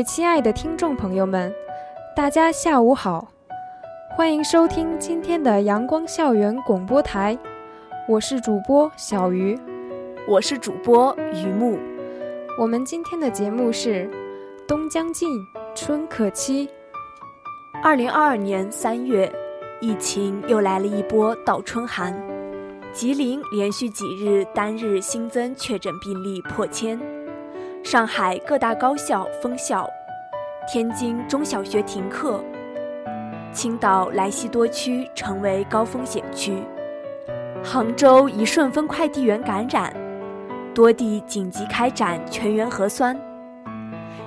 位亲爱的听众朋友们，大家下午好，欢迎收听今天的阳光校园广播台，我是主播小鱼，我是主播于木。我们今天的节目是冬将近，春可期。二零二二年三月，疫情又来了一波倒春寒，吉林连续几日单日新增确诊病例破千。上海各大高校封校，天津中小学停课，青岛莱西多区成为高风险区，杭州一顺丰快递员感染，多地紧急开展全员核酸，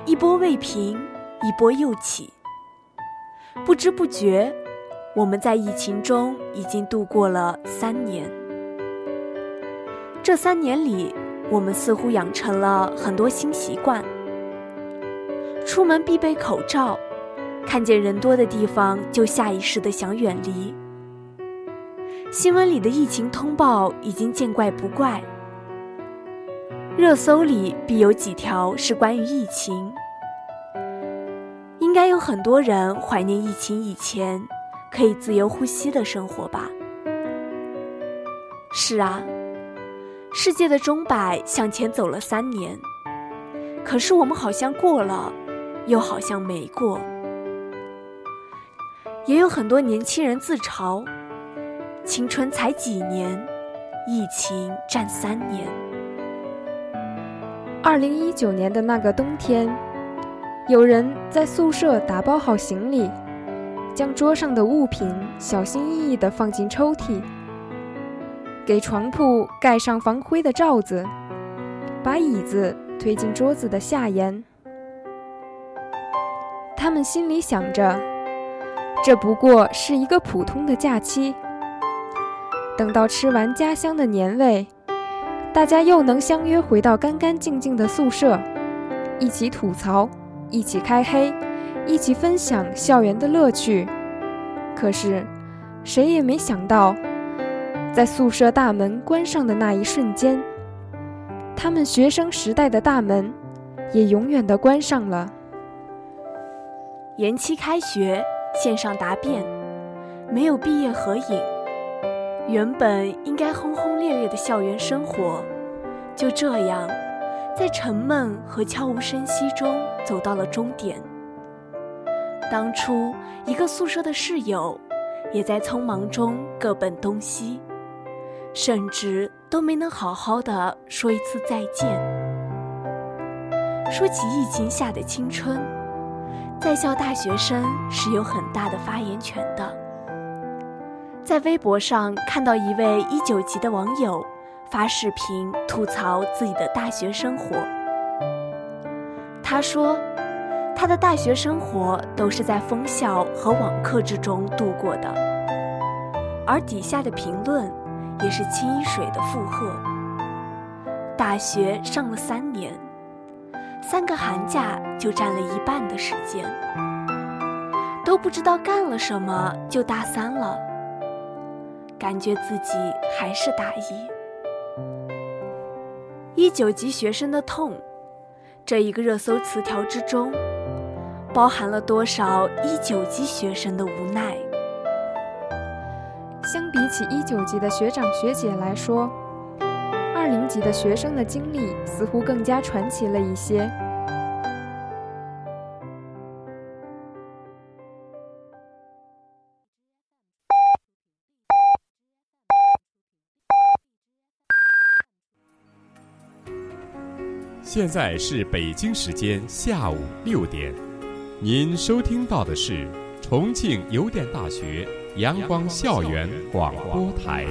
一波未平，一波又起。不知不觉，我们在疫情中已经度过了三年。这三年里，我们似乎养成了很多新习惯：出门必备口罩，看见人多的地方就下意识的想远离。新闻里的疫情通报已经见怪不怪，热搜里必有几条是关于疫情。应该有很多人怀念疫情以前可以自由呼吸的生活吧？是啊。世界的钟摆向前走了三年，可是我们好像过了，又好像没过。也有很多年轻人自嘲：青春才几年，疫情占三年。二零一九年的那个冬天，有人在宿舍打包好行李，将桌上的物品小心翼翼地放进抽屉。给床铺盖上防灰的罩子，把椅子推进桌子的下沿。他们心里想着，这不过是一个普通的假期。等到吃完家乡的年味，大家又能相约回到干干净净的宿舍，一起吐槽，一起开黑，一起分享校园的乐趣。可是，谁也没想到。在宿舍大门关上的那一瞬间，他们学生时代的大门也永远的关上了。延期开学，线上答辩，没有毕业合影，原本应该轰轰烈烈的校园生活，就这样在沉闷和悄无声息中走到了终点。当初一个宿舍的室友，也在匆忙中各奔东西。甚至都没能好好的说一次再见。说起疫情下的青春，在校大学生是有很大的发言权的。在微博上看到一位一九级的网友发视频吐槽自己的大学生活，他说，他的大学生活都是在封校和网课之中度过的，而底下的评论。也是清水的附和。大学上了三年，三个寒假就占了一半的时间，都不知道干了什么就大三了，感觉自己还是大一。一九级学生的痛，这一个热搜词条之中，包含了多少一九级学生的无奈？相比起一九级的学长学姐来说，二零级的学生的经历似乎更加传奇了一些。现在是北京时间下午六点，您收听到的是重庆邮电大学。阳光校园广播台。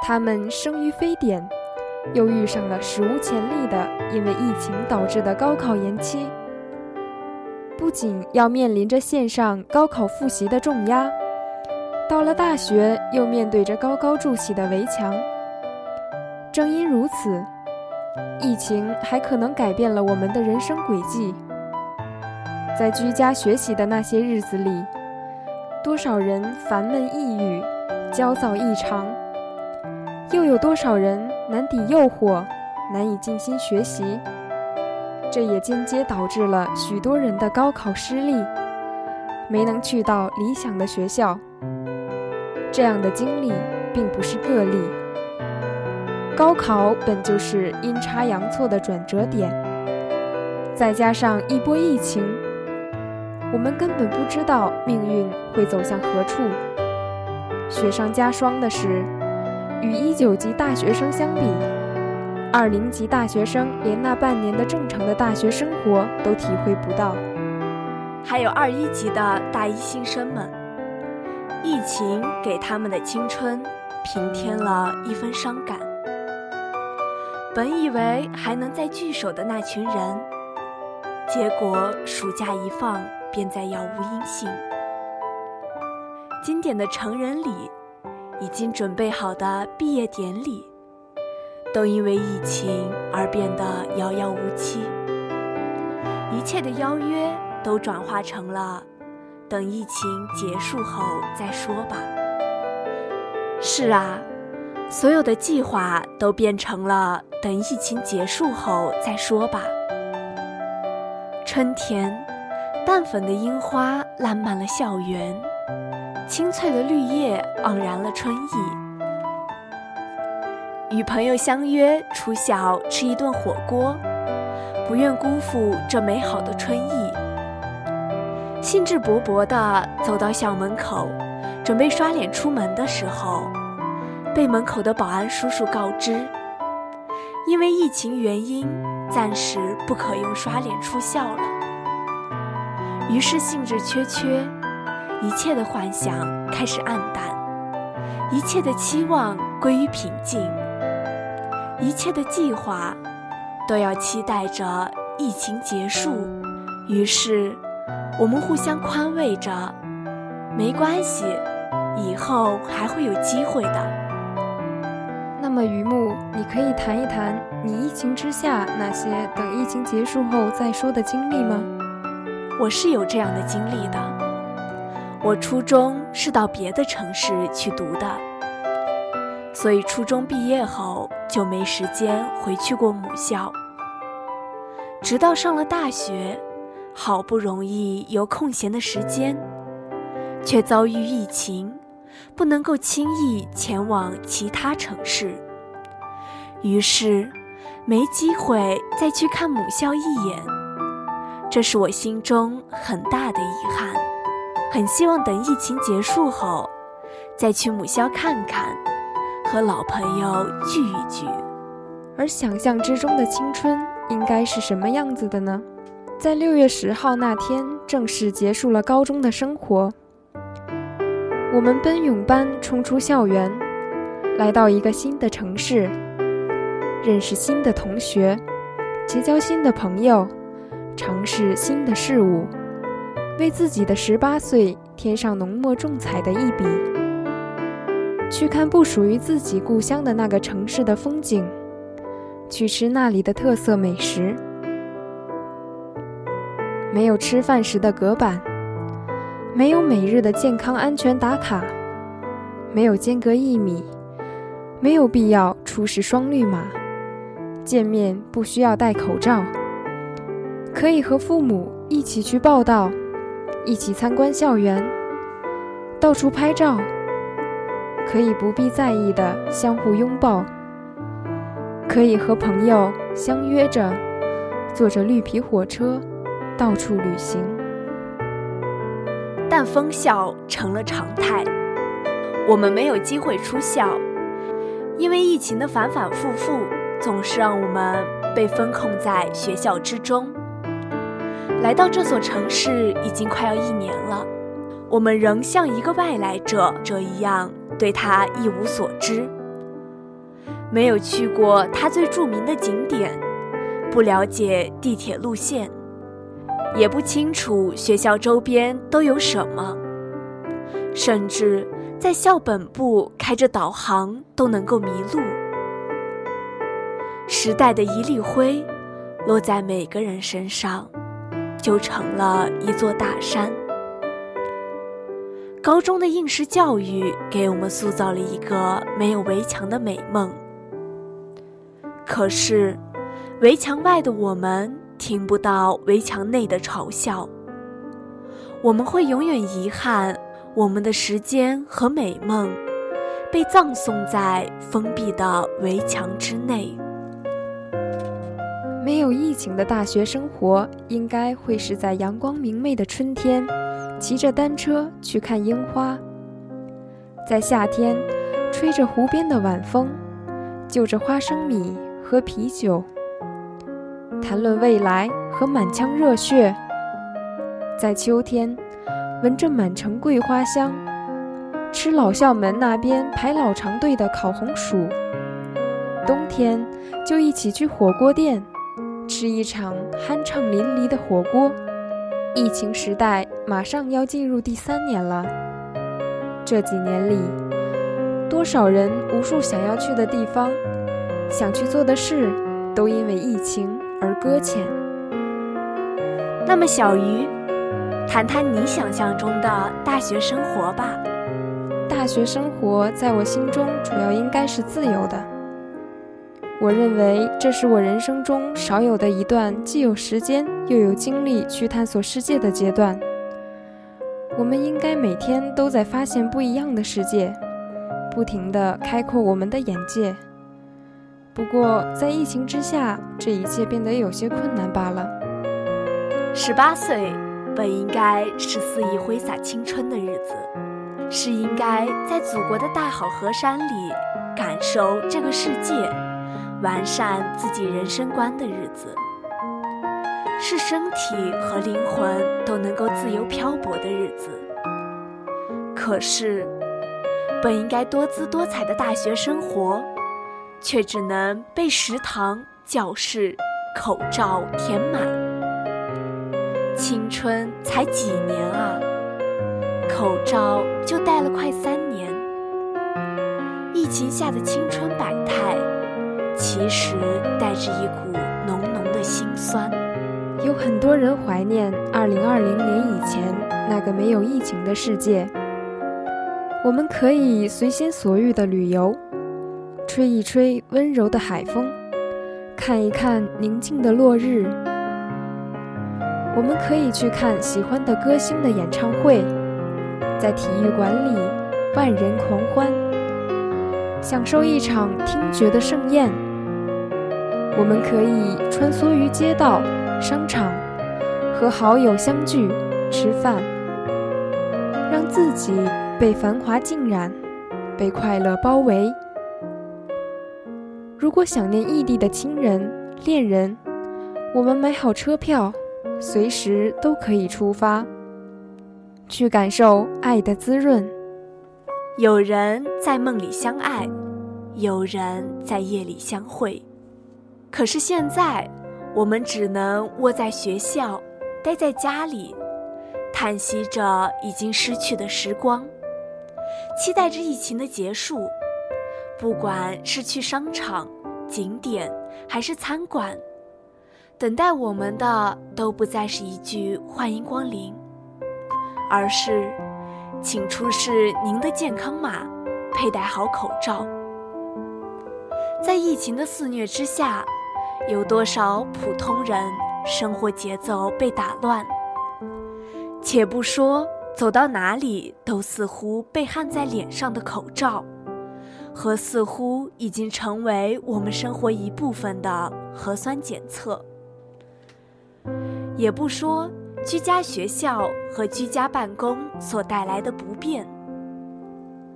他们生于非典又遇上了史无前例的因为疫情导致的高考延期。不仅要面临着线上高考复习的重压到了大学又面对着高高筑起的围墙。正因如此疫情还可能改变了我们的人生轨迹。在居家学习的那些日子里，多少人烦闷抑郁、焦躁异常，又有多少人难抵诱惑、难以静心学习？这也间接导致了许多人的高考失利，没能去到理想的学校。这样的经历并不是个例。高考本就是阴差阳错的转折点，再加上一波疫情，我们根本不知道命运会走向何处。雪上加霜的是，与一九级大学生相比，二零级大学生连那半年的正常的大学生活都体会不到。还有二一级的大一新生们，疫情给他们的青春平添了一分伤感。本以为还能再聚首的那群人，结果暑假一放便再杳无音信。经典的成人礼，已经准备好的毕业典礼，都因为疫情而变得遥遥无期。一切的邀约都转化成了“等疫情结束后再说吧”。是啊。所有的计划都变成了等疫情结束后再说吧。春天，淡粉的樱花烂漫了校园，青翠的绿叶盎然了春意。与朋友相约出校吃一顿火锅，不愿辜负这美好的春意。兴致勃勃地走到校门口，准备刷脸出门的时候。被门口的保安叔叔告知，因为疫情原因，暂时不可用刷脸出校了。于是兴致缺缺，一切的幻想开始暗淡，一切的期望归于平静，一切的计划都要期待着疫情结束。于是，我们互相宽慰着，没关系，以后还会有机会的。那么，榆木，你可以谈一谈你疫情之下那些等疫情结束后再说的经历吗？我是有这样的经历的。我初中是到别的城市去读的，所以初中毕业后就没时间回去过母校。直到上了大学，好不容易有空闲的时间，却遭遇疫情。不能够轻易前往其他城市，于是没机会再去看母校一眼，这是我心中很大的遗憾。很希望等疫情结束后，再去母校看看，和老朋友聚一聚。而想象之中的青春应该是什么样子的呢？在六月十号那天，正式结束了高中的生活。我们奔涌般冲出校园，来到一个新的城市，认识新的同学，结交新的朋友，尝试新的事物，为自己的十八岁添上浓墨重彩的一笔。去看不属于自己故乡的那个城市的风景，去吃那里的特色美食，没有吃饭时的隔板。没有每日的健康安全打卡，没有间隔一米，没有必要出示双绿码，见面不需要戴口罩，可以和父母一起去报道，一起参观校园，到处拍照，可以不必在意的相互拥抱，可以和朋友相约着，坐着绿皮火车到处旅行。但封校成了常态，我们没有机会出校，因为疫情的反反复复，总是让我们被封控在学校之中。来到这所城市已经快要一年了，我们仍像一个外来者者一样对他一无所知。没有去过它最著名的景点，不了解地铁路线，也不清楚学校周边都有什么，甚至在校本部开着导航都能够迷路。时代的一粒灰，落在每个人身上，就成了一座大山。高中的应试教育给我们塑造了一个没有围墙的美梦。可是，围墙外的我们听不到围墙内的嘲笑。我们会永远遗憾，我们的时间和美梦被葬送在封闭的围墙之内。没有疫情的大学生活，应该会是在阳光明媚的春天。骑着单车去看樱花，在夏天吹着湖边的晚风，就着花生米喝啤酒，谈论未来和满腔热血。在秋天闻着满城桂花香，吃老校门那边排老长队的烤红薯。冬天就一起去火锅店吃一场酣畅淋漓的火锅。疫情时代马上要进入第三年了，这几年里，多少人无数想要去的地方，想去做的事，都因为疫情而搁浅。那么，小鱼，谈谈你想象中的大学生活吧。大学生活在我心中，主要应该是自由的。我认为这是我人生中少有的一段既有时间又有精力去探索世界的阶段。我们应该每天都在发现不一样的世界，不停地开阔我们的眼界。不过在疫情之下，这一切变得有些困难罢了。十八岁本应该是肆意挥洒青春的日子，是应该在祖国的大好河山里感受这个世界。完善自己人生观的日子，是身体和灵魂都能够自由漂泊的日子。可是，本应该多姿多彩的大学生活，却只能被食堂、教室、口罩填满。青春才几年啊，口罩就戴了快三年。疫情下的青春百态。其实带着一股浓浓的心酸。有很多人怀念2020年以前那个没有疫情的世界。我们可以随心所欲的旅游，吹一吹温柔的海风，看一看宁静的落日。我们可以去看喜欢的歌星的演唱会，在体育馆里万人狂欢，享受一场听觉的盛宴。我们可以穿梭于街道、商场，和好友相聚吃饭，让自己被繁华浸染，被快乐包围。如果想念异地的亲人、恋人，我们买好车票，随时都可以出发，去感受爱的滋润。有人在梦里相爱，有人在夜里相会。可是现在，我们只能窝在学校，待在家里，叹息着已经失去的时光，期待着疫情的结束。不管是去商场、景点，还是餐馆，等待我们的都不再是一句“欢迎光临”，而是“请出示您的健康码，佩戴好口罩”。在疫情的肆虐之下。有多少普通人生活节奏被打乱？且不说走到哪里都似乎被焊在脸上的口罩，和似乎已经成为我们生活一部分的核酸检测；也不说居家学校和居家办公所带来的不便，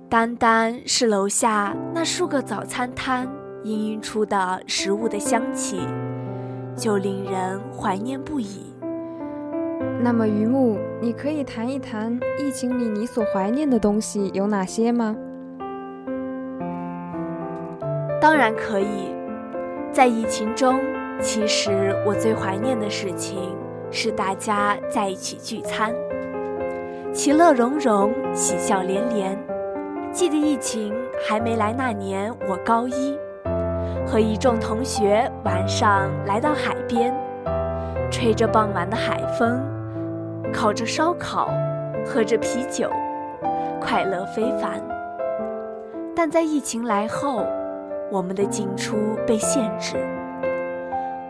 单单是楼下那数个早餐摊。氤氲出的食物的香气，就令人怀念不已。那么，榆木，你可以谈一谈疫情里你所怀念的东西有哪些吗？当然可以。在疫情中，其实我最怀念的事情是大家在一起聚餐，其乐融融，喜笑连连。记得疫情还没来那年，我高一，和一众同学晚上来到海边，吹着傍晚的海风，烤着烧烤，喝着啤酒，快乐非凡。但在疫情来后，我们的进出被限制，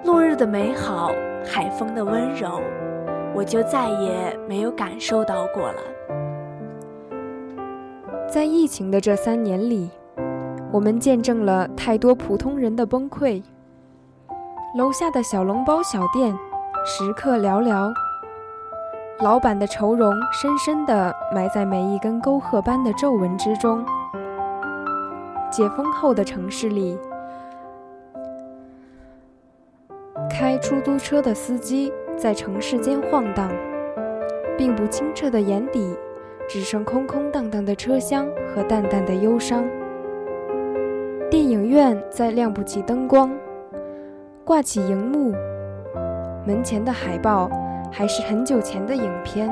落日的美好，海风的温柔，我就再也没有感受到过了。在疫情的这三年里，我们见证了太多普通人的崩溃。楼下的小笼包小店，食客寥寥，老板的愁容深深地埋在每一根沟壑般的皱纹之中。解封后的城市里，开出租车的司机在城市间晃荡，并不清澈的眼底，只剩空空荡荡的车厢和淡淡的忧伤。院再亮不起灯光，挂起荧幕，门前的海报还是很久前的影片。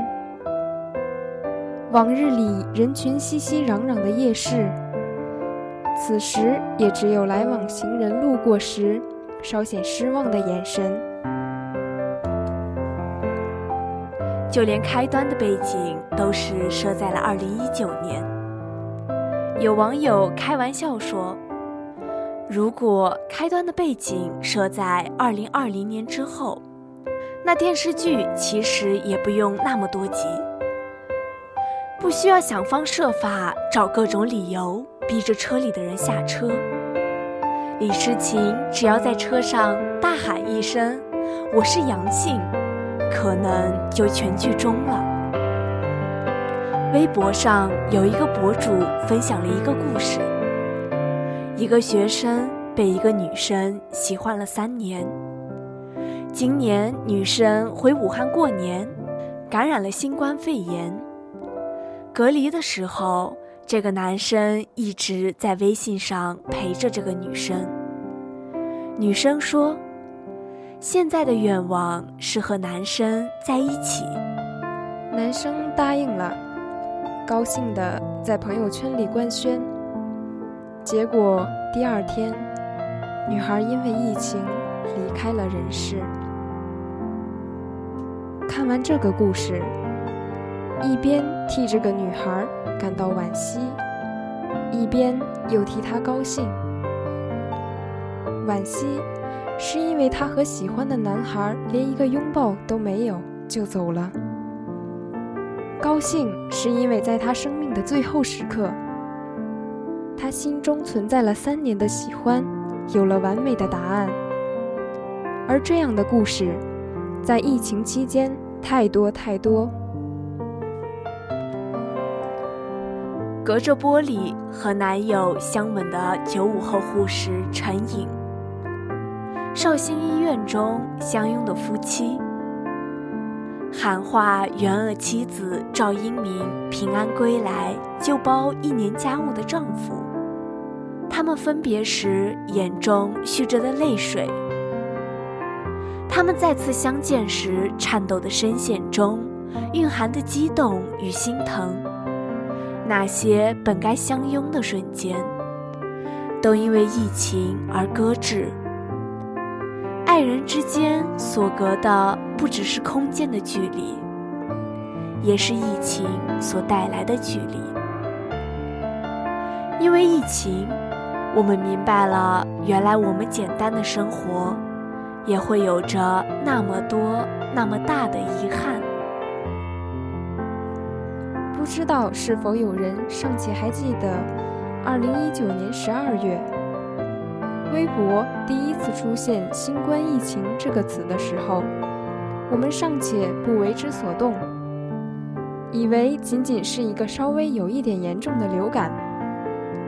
往日里人群熙熙攘攘的夜市。此时也只有来往行人路过时，稍显失望的眼神。就连开端的背景都是设在了二零一九年。有网友开玩笑说：“如果开端的背景设在二零二零年之后，那电视剧其实也不用那么多集，不需要想方设法找各种理由。”逼着车里的人下车，李诗情只要在车上大喊一声“我是阳性”，可能就全剧终了。微博上有一个博主分享了一个故事：一个学生被一个女生喜欢了三年，今年女生回武汉过年，感染了新冠肺炎，隔离的时候。这个男生一直在微信上陪着这个女生。女生说：“现在的愿望是和男生在一起。”男生答应了，高兴的在朋友圈里官宣。结果第二天，女孩因为疫情离开了人世。看完这个故事。一边替这个女孩感到惋惜，一边又替她高兴。惋惜，是因为她和喜欢的男孩连一个拥抱都没有就走了；高兴，是因为在他生命的最后时刻，他心中存在了三年的喜欢，有了完美的答案。而这样的故事，在疫情期间太多太多。隔着玻璃和男友相吻的九五后护士陈颖，绍兴医院中相拥的夫妻，喊话援鄂妻子赵英明平安归来就包一年家务的丈夫，他们分别时眼中蓄着的泪水，他们再次相见时颤抖的声线中蕴含的激动与心疼。那些本该相拥的瞬间，都因为疫情而搁置。爱人之间所隔的不只是空间的距离，也是疫情所带来的距离。因为疫情，我们明白了，原来我们简单的生活，也会有着那么多、那么大的遗憾。不知道是否有人尚且还记得，二零一九年十二月，微博第一次出现“新冠疫情”这个词的时候，我们尚且不为之所动，以为仅仅是一个稍微有一点严重的流感。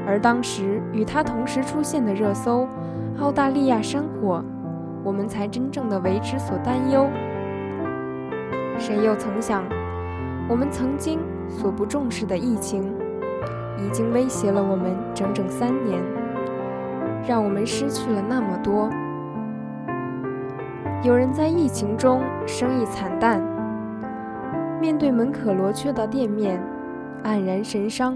而当时与它同时出现的热搜“澳大利亚山火”，我们才真正的为之所担忧。谁又曾想，我们曾经。所不重视的疫情，已经威胁了我们整整三年。让我们失去了那么多。有人在疫情中生意惨淡，面对门可罗雀的店面，黯然神伤；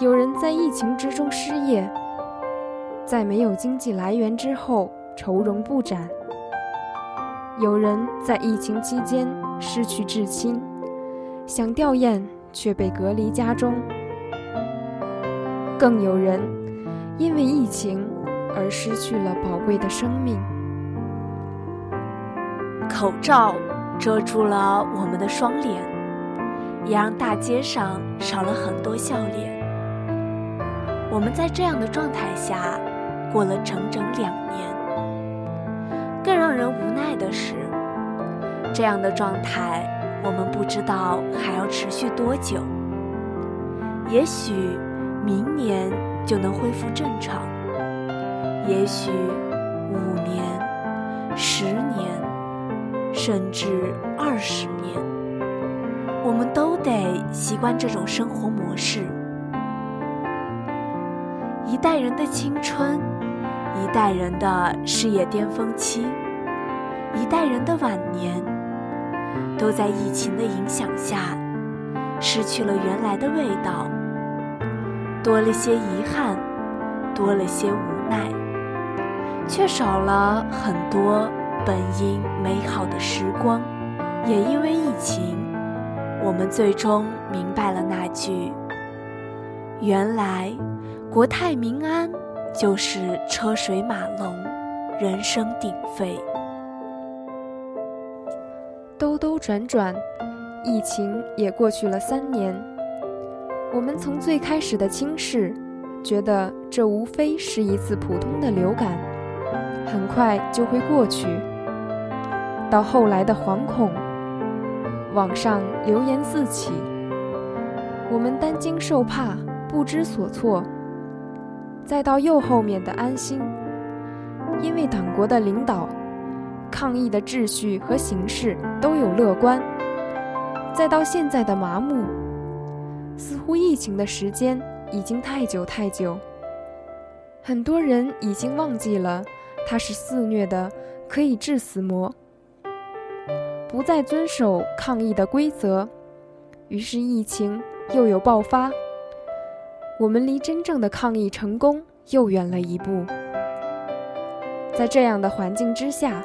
有人在疫情之中失业，在没有经济来源之后愁容不展；有人在疫情期间失去至亲，想吊唁却被隔离家中；更有人因为疫情。而失去了宝贵的生命。口罩遮住了我们的双脸，也让大街上少了很多笑脸。我们在这样的状态下过了整整两年。更让人无奈的是，这样的状态我们不知道还要持续多久。也许明年就能恢复正常。也许五年、十年，甚至二十年，我们都得习惯这种生活模式。一代人的青春，一代人的事业巅峰期，一代人的晚年，都在疫情的影响下，失去了原来的味道，多了些遗憾，多了些无奈。却少了很多本应美好的时光，也因为疫情，我们最终明白了那句：原来国泰民安就是车水马龙，人声鼎沸。兜兜转转，疫情也过去了三年。我们从最开始的轻视，觉得这无非是一次普通的流感。很快就会过去。到后来的惶恐，网上流言四起，我们担惊受怕，不知所措。再到右后面的安心，因为党国的领导、抗疫的秩序和形势都有乐观。再到现在的麻木，似乎疫情的时间已经太久太久，很多人已经忘记了。它是肆虐的，可以致死魔。不再遵守抗疫的规则，于是疫情又有爆发。我们离真正的抗疫成功又远了一步。在这样的环境之下，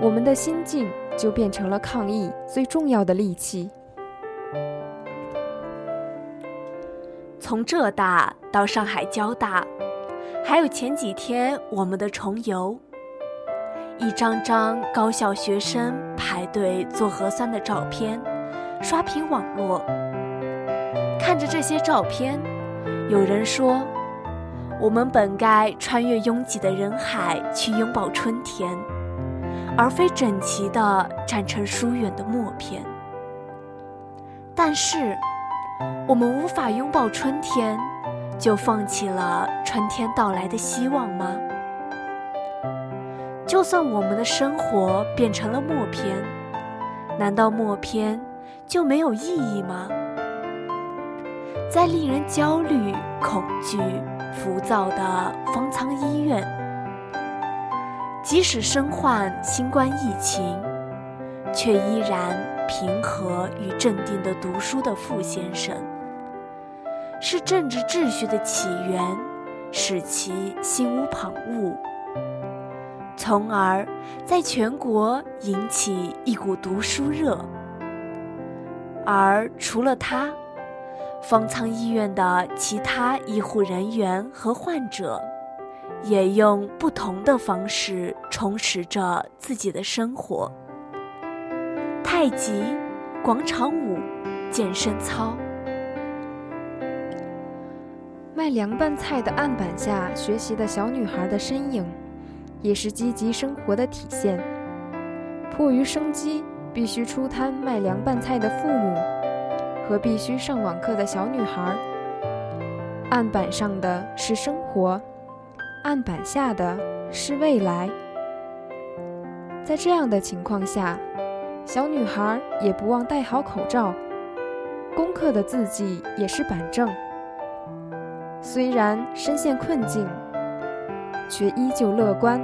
我们的心境就变成了抗疫最重要的利器。从浙大到上海交大。还有前几天我们的重游，一张张高校学生排队做核酸的照片，刷屏网络。看着这些照片，有人说，我们本该穿越拥挤的人海去拥抱春天，而非整齐地站成疏远的默片。但是，我们无法拥抱春天。就放弃了春天到来的希望吗？就算我们的生活变成了默片，难道默片就没有意义吗？在令人焦虑、恐惧、浮躁的方舱医院，即使身患新冠疫情，却依然平和与镇定的读书的傅先生。是政治秩序的起源，使其心无旁骛，从而在全国引起一股读书热。而除了他，方舱医院的其他医护人员和患者，也用不同的方式充实着自己的生活：太极、广场舞、健身操。卖凉拌菜的案板下学习的小女孩的身影，也是积极生活的体现。迫于生计，必须出摊卖凉拌菜的父母，和必须上网课的小女孩。案板上的是生活，案板下的是未来。在这样的情况下，小女孩也不忘戴好口罩，功课的字迹也是板正。虽然深陷困境，却依旧乐观，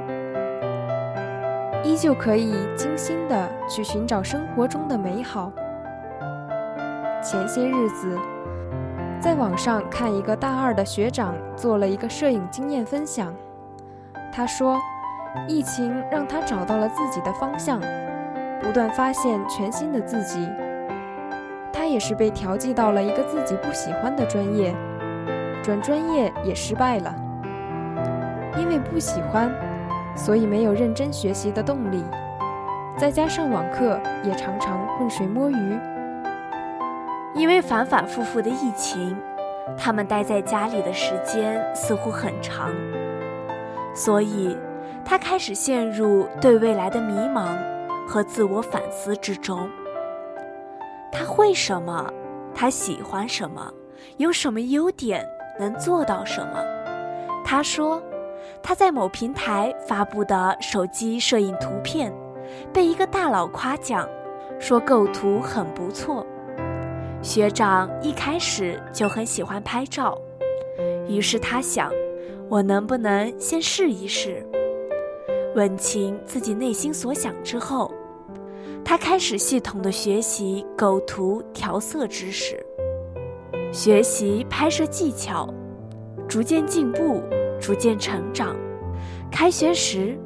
依旧可以精心的去寻找生活中的美好。前些日子，在网上看一个大二的学长做了一个摄影经验分享，他说，疫情让他找到了自己的方向，不断发现全新的自己。他也是被调剂到了一个自己不喜欢的专业，转专业也失败了。因为不喜欢，所以没有认真学习的动力，再加上网课也常常浑水摸鱼。因为反反复复的疫情，他们待在家里的时间似乎很长，所以他开始陷入对未来的迷茫和自我反思之中。他会什么？他喜欢什么？有什么优点？能做到什么？他说，他在某平台发布的手机摄影图片，被一个大佬夸奖，说构图很不错。学长一开始就很喜欢拍照，于是他想，我能不能先试一试？问清自己内心所想之后。他开始系统的学习构图、调色知识，学习拍摄技巧，逐渐进步，逐渐成长。开学时，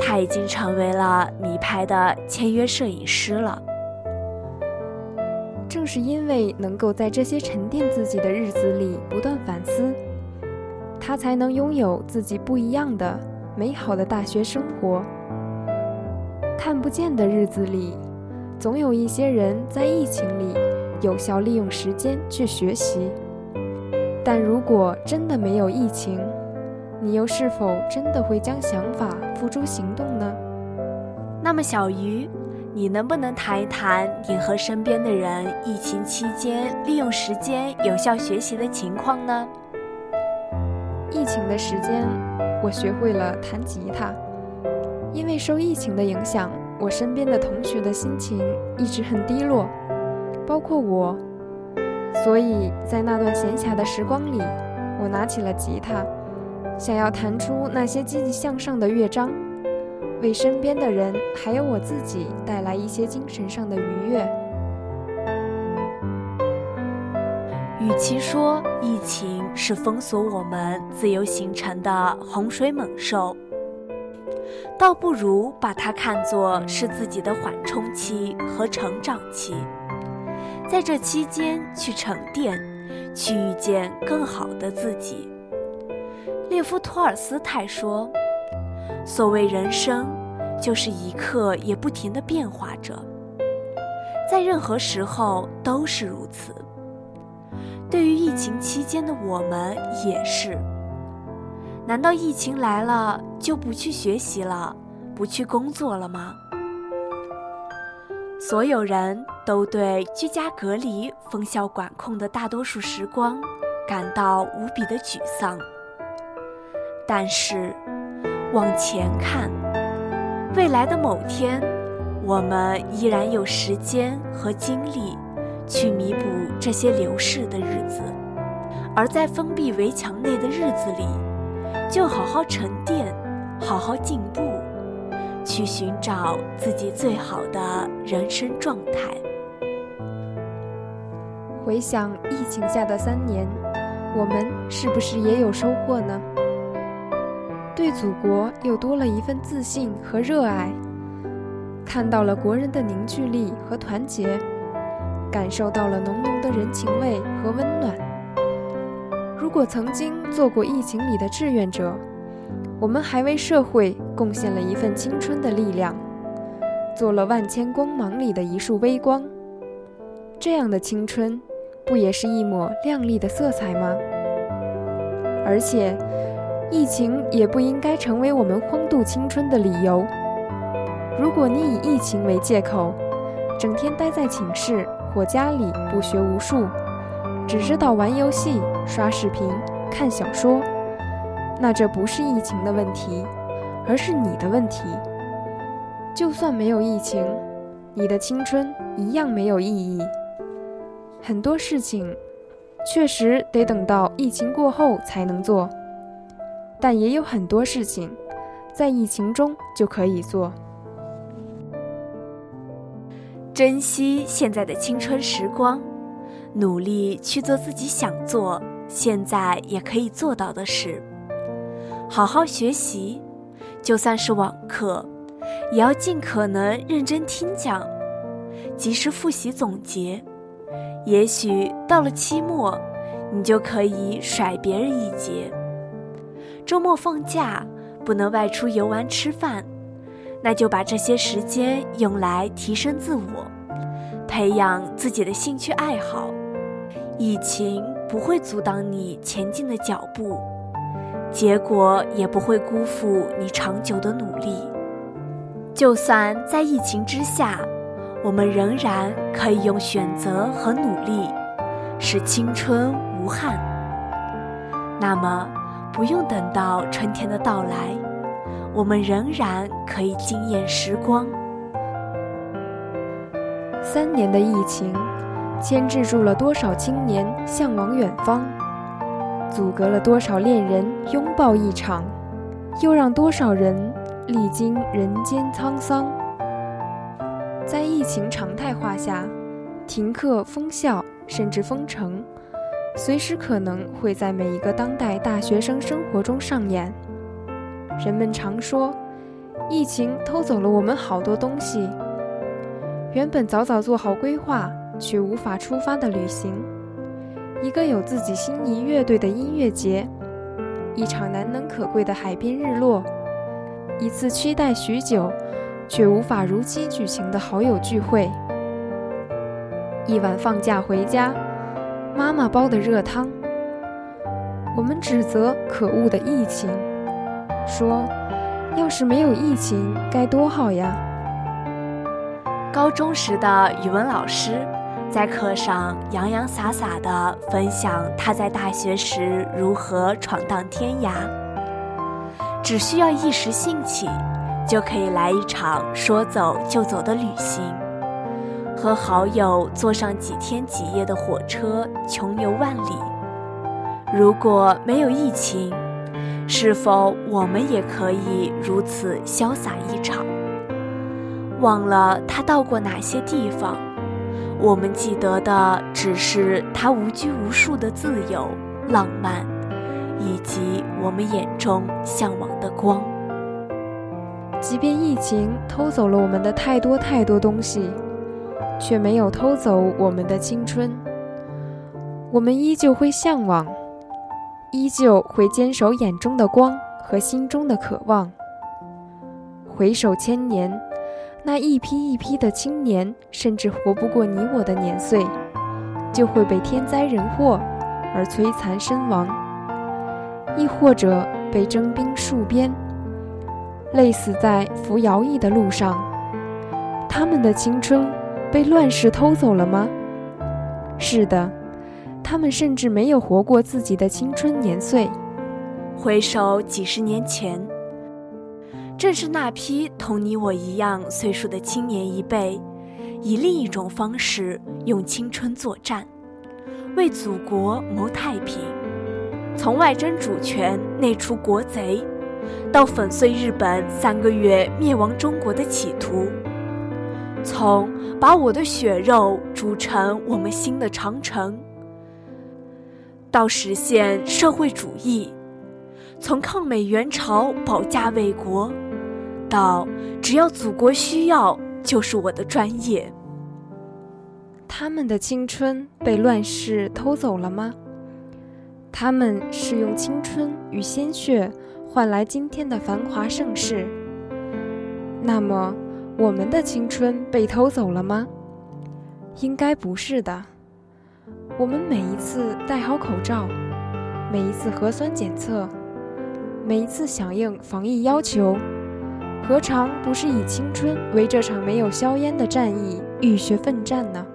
他已经成为了米拍的签约摄影师了。正是因为能够在这些沉淀自己的日子里不断反思，他才能拥有自己不一样的美好的大学生活。看不见的日子里，总有一些人在疫情里有效利用时间去学习。但如果真的没有疫情，你又是否真的会将想法付诸行动呢？那么，小鱼，你能不能谈一谈你和身边的人疫情期间利用时间有效学习的情况呢？疫情的时间，我学会了弹吉他。因为受疫情的影响，我身边的同学的心情一直很低落，包括我。所以在那段闲暇的时光里，我拿起了吉他，想要弹出那些积极向上的乐章，为身边的人还有我自己带来一些精神上的愉悦。与其说疫情是封锁我们自由形成的洪水猛兽。倒不如把它看作是自己的缓冲期和成长期，在这期间去沉淀，去遇见更好的自己。列夫·托尔斯泰说：“所谓人生，就是一刻也不停地变化着，在任何时候都是如此。对于疫情期间的我们也是。”难道疫情来了就不去学习了，不去工作了吗？所有人都对居家隔离、封校管控的大多数时光感到无比的沮丧。但是，往前看，未来的某天，我们依然有时间和精力去弥补这些流逝的日子，而在封闭围墙内的日子里。就好好沉淀，好好进步，去寻找自己最好的人生状态。回想疫情下的三年，我们是不是也有收获呢？对祖国又多了一份自信和热爱，看到了国人的凝聚力和团结，感受到了浓浓的人情味和温暖。如果曾经做过疫情里的志愿者，我们还为社会贡献了一份青春的力量，做了万千光芒里的一束微光。这样的青春，不也是一抹亮丽的色彩吗？而且，疫情也不应该成为我们荒度青春的理由。如果你以疫情为借口，整天待在寝室或家里不学无术，只知道玩游戏、刷视频、看小说，那这不是疫情的问题，而是你的问题。就算没有疫情，你的青春一样没有意义。很多事情确实得等到疫情过后才能做，但也有很多事情在疫情中就可以做。珍惜现在的青春时光，努力去做自己想做、现在也可以做到的事。好好学习，就算是网课，也要尽可能认真听讲，及时复习总结。也许到了期末，你就可以甩别人一截。周末放假不能外出游玩吃饭。那就把这些时间用来提升自我，培养自己的兴趣爱好。疫情不会阻挡你前进的脚步，结果也不会辜负你长久的努力。就算在疫情之下，我们仍然可以用选择和努力，使青春无憾。那么，不用等到春天的到来。我们仍然可以惊艳时光。三年的疫情，牵制住了多少青年向往远方，阻隔了多少恋人拥抱一场，又让多少人历经人间沧桑。在疫情常态化下，停课、封校，甚至封城，随时可能会在每一个当代大学生生活中上演。人们常说，疫情偷走了我们好多东西。原本早早做好规划却无法出发的旅行，一个有自己心仪乐队的音乐节，一场难能可贵的海边日落，一次期待许久却无法如期举行的好友聚会，一晚放假回家，妈妈煲的热汤。我们指责可恶的疫情。说：“要是没有疫情，该多好呀！”高中时的语文老师在课上洋洋洒洒地分享他在大学时如何闯荡天涯。只需要一时兴起，就可以来一场说走就走的旅行，和好友坐上几天几夜的火车，穷游万里。如果没有疫情，是否我们也可以如此潇洒一场？忘了他到过哪些地方，我们记得的只是他无拘无束的自由、浪漫，以及我们眼中向往的光。即便疫情偷走了我们的太多太多东西，却没有偷走我们的青春。我们依旧会向往。依旧会坚守眼中的光和心中的渴望。回首千年，那一批一批的青年，甚至活不过你我的年岁，就会被天灾人祸而摧残身亡，亦或者被征兵戍边，累死在服徭役的路上。他们的青春被乱世偷走了吗？是的。他们甚至没有活过自己的青春年岁。回首几十年前，正是那批同你我一样岁数的青年一辈，以另一种方式用青春作战，为祖国谋太平。从外争主权、内除国贼，到粉碎日本三个月灭亡中国的企图；从把我的血肉筑成我们新的长城。到实现社会主义，从抗美援朝保家卫国，到只要祖国需要就是我的专业。他们的青春被乱世偷走了吗？他们是用青春与鲜血换来今天的繁华盛世。那么，我们的青春被偷走了吗？应该不是的。我们每一次戴好口罩，每一次核酸检测，每一次响应防疫要求，何尝不是以青春为这场没有硝烟的战役浴血奋战呢？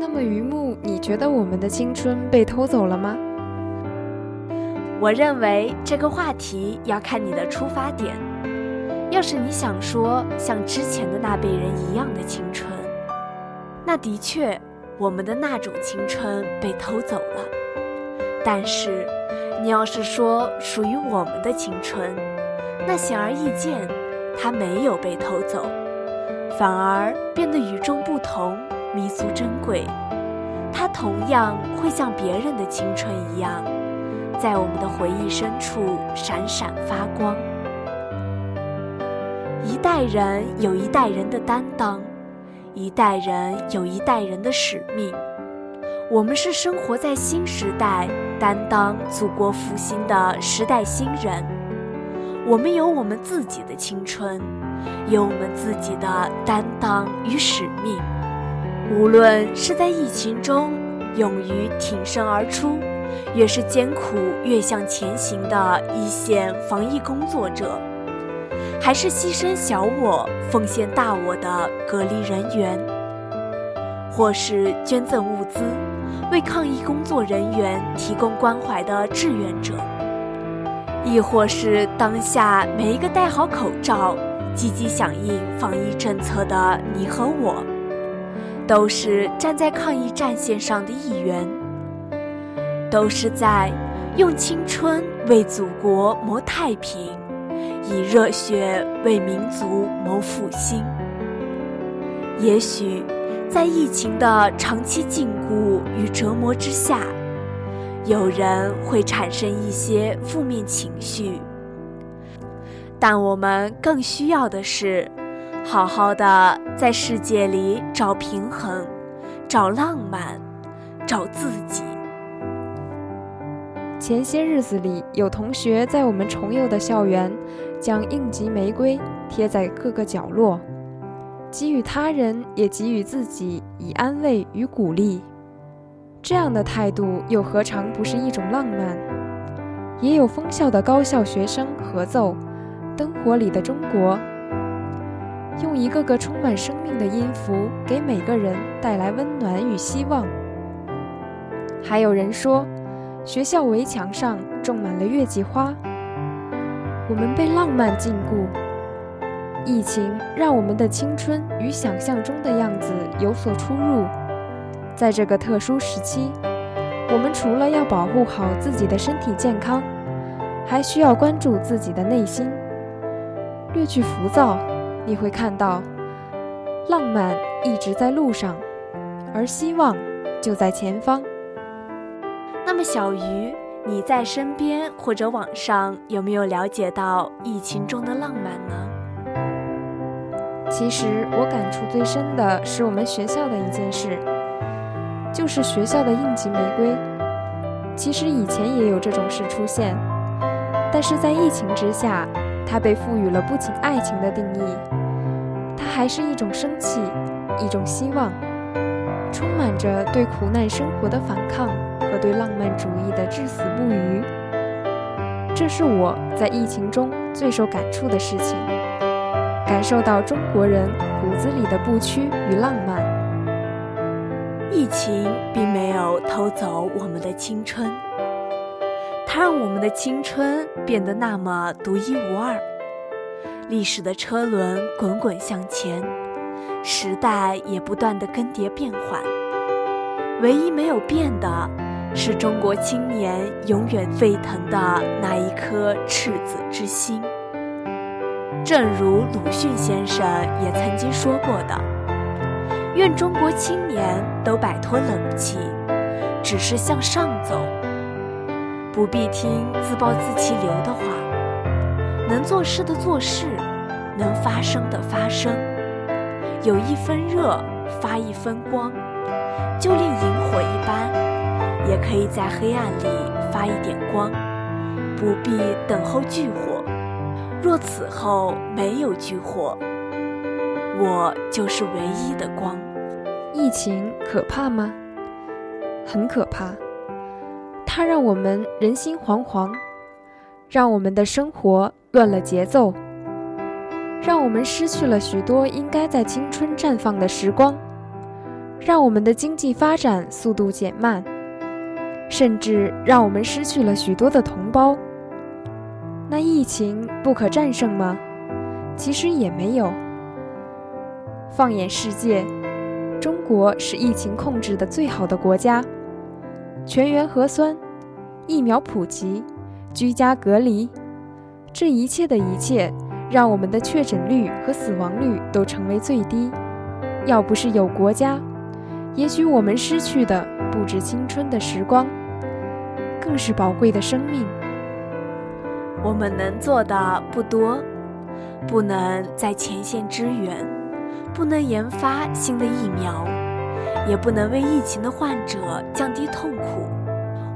那么，榆木，你觉得我们的青春被偷走了吗？我认为这个话题要看你的出发点。要是你想说像之前的那辈人一样的青春，那的确。我们的那种青春被偷走了。但是，你要是说属于我们的青春，那显而易见，它没有被偷走，反而变得与众不同、弥足珍贵。它同样会像别人的青春一样，在我们的回忆深处闪闪发光。一代人有一代人的担当，一代人有一代人的使命。我们是生活在新时代、担当祖国复兴的时代新人。我们有我们自己的青春，有我们自己的担当与使命。无论是在疫情中勇于挺身而出，越是艰苦越向前行的一线防疫工作者。还是牺牲小我、奉献大我的隔离人员，或是捐赠物资、为抗疫工作人员提供关怀的志愿者，亦或是当下每一个戴好口罩、积极响应防疫政策的你和我，都是站在抗疫战线上的一员，都是在用青春为祖国谋太平。以热血为民族谋复兴。也许，在疫情的长期禁锢与折磨之下，有人会产生一些负面情绪。但我们更需要的是，好好的在世界里找平衡，找浪漫，找自己。前些日子里，有同学在我们重游的校园，将应急玫瑰贴在各个角落，给予他人，也给予自己以安慰与鼓励。这样的态度又何尝不是一种浪漫？也有封校的高校学生合奏《灯火里的中国》，用一个个充满生命的音符，给每个人带来温暖与希望。还有人说。学校围墙上种满了月季花，我们被浪漫禁锢。疫情让我们的青春与想象中的样子有所出入。在这个特殊时期，我们除了要保护好自己的身体健康，还需要关注自己的内心，略去浮躁。你会看到，浪漫一直在路上，而希望就在前方。那么，小鱼，你在身边或者网上有没有了解到疫情中的浪漫呢？其实我感触最深的是我们学校的一件事，就是学校的应急玫瑰。其实以前也有这种事出现，但是在疫情之下，它被赋予了不仅爱情的定义，它还是一种生气，一种希望，充满着对苦难生活的反抗。和对浪漫主义的至死不渝，这是我在疫情中最受感触的事情。感受到中国人骨子里的不屈与浪漫。疫情并没有偷走我们的青春，它让我们的青春变得那么独一无二。历史的车轮滚滚向前，时代也不断的更迭变换，唯一没有变的。是中国青年永远沸腾的那一颗赤子之心。正如鲁迅先生也曾经说过的：“愿中国青年都摆脱冷气，只是向上走，不必听自暴自弃流的话，能做事的做事，能发声的发声，有一分热发一分光，就令萤火一般。”也可以在黑暗里发一点光，不必等候炬火。若此后没有炬火，我就是唯一的光。疫情可怕吗？很可怕，它让我们人心惶惶，让我们的生活乱了节奏，让我们失去了许多应该在青春绽放的时光，让我们的经济发展速度减慢。甚至让我们失去了许多的同胞。那疫情不可战胜吗？其实也没有。放眼世界，中国是疫情控制的最好的国家，全员核酸，疫苗普及，居家隔离，这一切的一切，让我们的确诊率和死亡率都成为最低。要不是有国家，也许我们失去的不止青春的时光，更是宝贵的生命。我们能做的不多，不能在前线支援，不能研发新的疫苗，也不能为疫情的患者降低痛苦。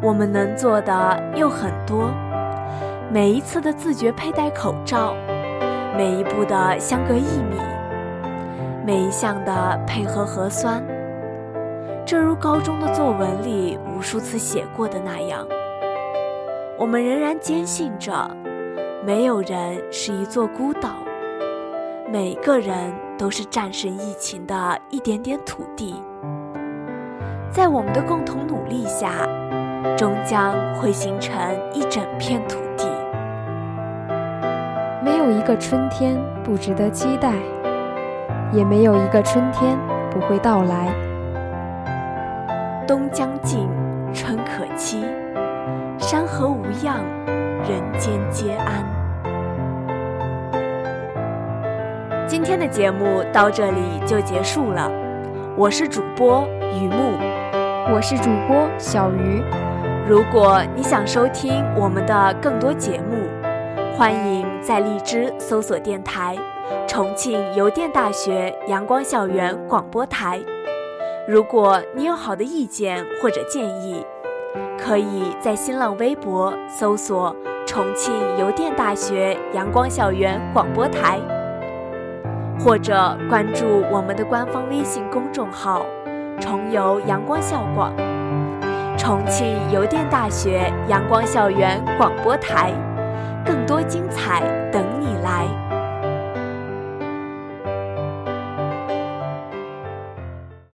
我们能做的又很多，每一次的自觉佩戴口罩，每一步的相隔一米，每一项的配合核酸，正如高中的作文里无数次写过的那样。我们仍然坚信着，没有人是一座孤岛，每个人都是战胜疫情的一点点土地。在我们的共同努力下，终将会形成一整片土地。没有一个春天不值得期待，也没有一个春天不会到来。冬将尽，春可期。山河无恙，人间皆安。今天的节目到这里就结束了，我是主播雨木，我是主播小鱼。如果你想收听我们的更多节目，欢迎在荔枝搜索电台“重庆邮电大学阳光校园广播台”。如果你有好的意见或者建议，可以在新浪微博搜索“重庆邮电大学阳光校园广播台”，或者关注我们的官方微信公众号“重邮阳光校广”。重庆邮电大学阳光校园广播台，更多精彩等你来。